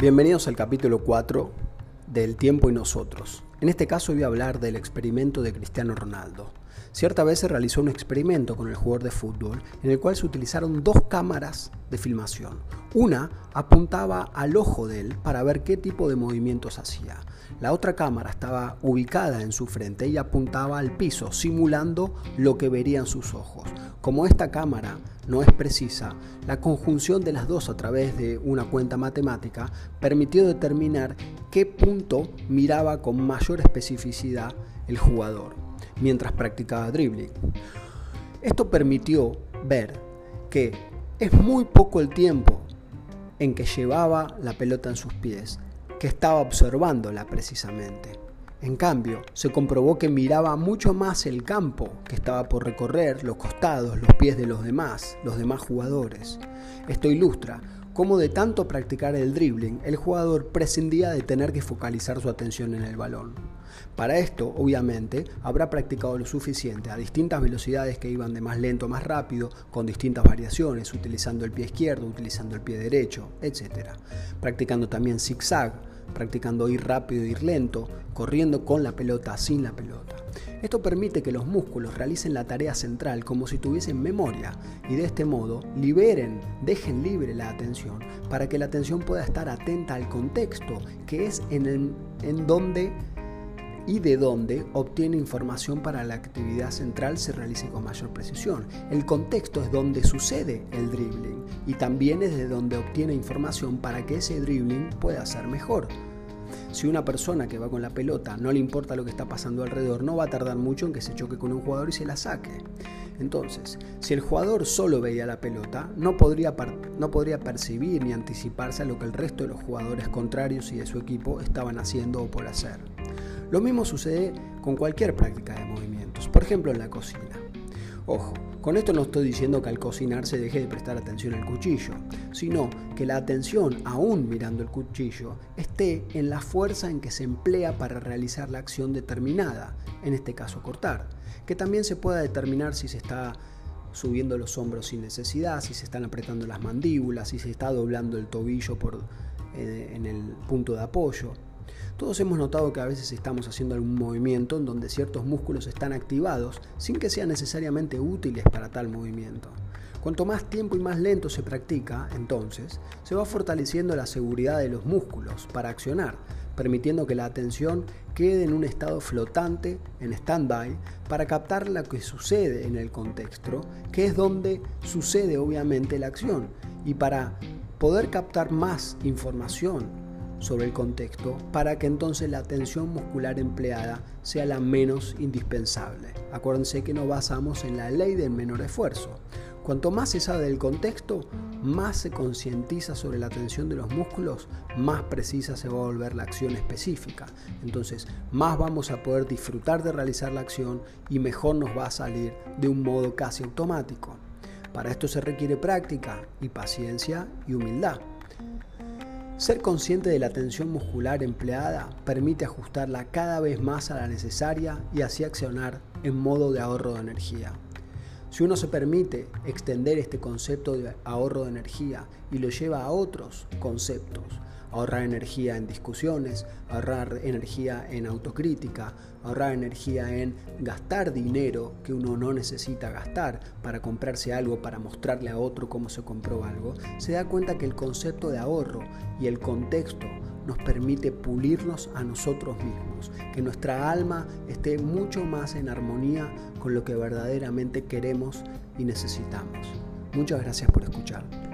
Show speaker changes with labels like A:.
A: Bienvenidos al capítulo 4 del Tiempo y Nosotros. En este caso voy a hablar del experimento de Cristiano Ronaldo. Cierta vez se realizó un experimento con el jugador de fútbol en el cual se utilizaron dos cámaras de filmación. Una apuntaba al ojo de él para ver qué tipo de movimientos hacía. La otra cámara estaba ubicada en su frente y apuntaba al piso, simulando lo que verían sus ojos. Como esta cámara no es precisa, la conjunción de las dos a través de una cuenta matemática permitió determinar qué punto miraba con mayor especificidad el jugador mientras practicaba dribbling. Esto permitió ver que es muy poco el tiempo en que llevaba la pelota en sus pies, que estaba observándola precisamente. En cambio, se comprobó que miraba mucho más el campo que estaba por recorrer, los costados, los pies de los demás, los demás jugadores. Esto ilustra cómo de tanto practicar el dribbling, el jugador prescindía de tener que focalizar su atención en el balón. Para esto, obviamente, habrá practicado lo suficiente a distintas velocidades que iban de más lento a más rápido, con distintas variaciones, utilizando el pie izquierdo, utilizando el pie derecho, etc. Practicando también zigzag, practicando ir rápido, ir lento, corriendo con la pelota, sin la pelota. Esto permite que los músculos realicen la tarea central como si tuviesen memoria y de este modo liberen, dejen libre la atención para que la atención pueda estar atenta al contexto, que es en, en donde y de dónde obtiene información para la actividad central se realice con mayor precisión. El contexto es donde sucede el dribbling y también es de donde obtiene información para que ese dribbling pueda ser mejor. Si una persona que va con la pelota no le importa lo que está pasando alrededor, no va a tardar mucho en que se choque con un jugador y se la saque. Entonces, si el jugador solo veía la pelota, no podría, no podría percibir ni anticiparse a lo que el resto de los jugadores contrarios y de su equipo estaban haciendo o por hacer. Lo mismo sucede con cualquier práctica de movimientos, por ejemplo en la cocina. Ojo, con esto no estoy diciendo que al cocinar se deje de prestar atención al cuchillo, sino que la atención, aún mirando el cuchillo, esté en la fuerza en que se emplea para realizar la acción determinada, en este caso cortar, que también se pueda determinar si se está subiendo los hombros sin necesidad, si se están apretando las mandíbulas, si se está doblando el tobillo por, eh, en el punto de apoyo. Todos hemos notado que a veces estamos haciendo algún movimiento en donde ciertos músculos están activados sin que sean necesariamente útiles para tal movimiento. Cuanto más tiempo y más lento se practica, entonces, se va fortaleciendo la seguridad de los músculos para accionar, permitiendo que la atención quede en un estado flotante, en stand-by, para captar lo que sucede en el contexto, que es donde sucede obviamente la acción, y para poder captar más información sobre el contexto para que entonces la atención muscular empleada sea la menos indispensable. Acuérdense que nos basamos en la ley del menor esfuerzo. Cuanto más se sabe del contexto, más se concientiza sobre la atención de los músculos, más precisa se va a volver la acción específica. Entonces, más vamos a poder disfrutar de realizar la acción y mejor nos va a salir de un modo casi automático. Para esto se requiere práctica y paciencia y humildad. Ser consciente de la tensión muscular empleada permite ajustarla cada vez más a la necesaria y así accionar en modo de ahorro de energía. Si uno se permite extender este concepto de ahorro de energía y lo lleva a otros conceptos, ahorrar energía en discusiones, ahorrar energía en autocrítica, ahorrar energía en gastar dinero que uno no necesita gastar para comprarse algo, para mostrarle a otro cómo se compró algo, se da cuenta que el concepto de ahorro y el contexto nos permite pulirnos a nosotros mismos, que nuestra alma esté mucho más en armonía con lo que verdaderamente queremos y necesitamos. Muchas gracias por escuchar.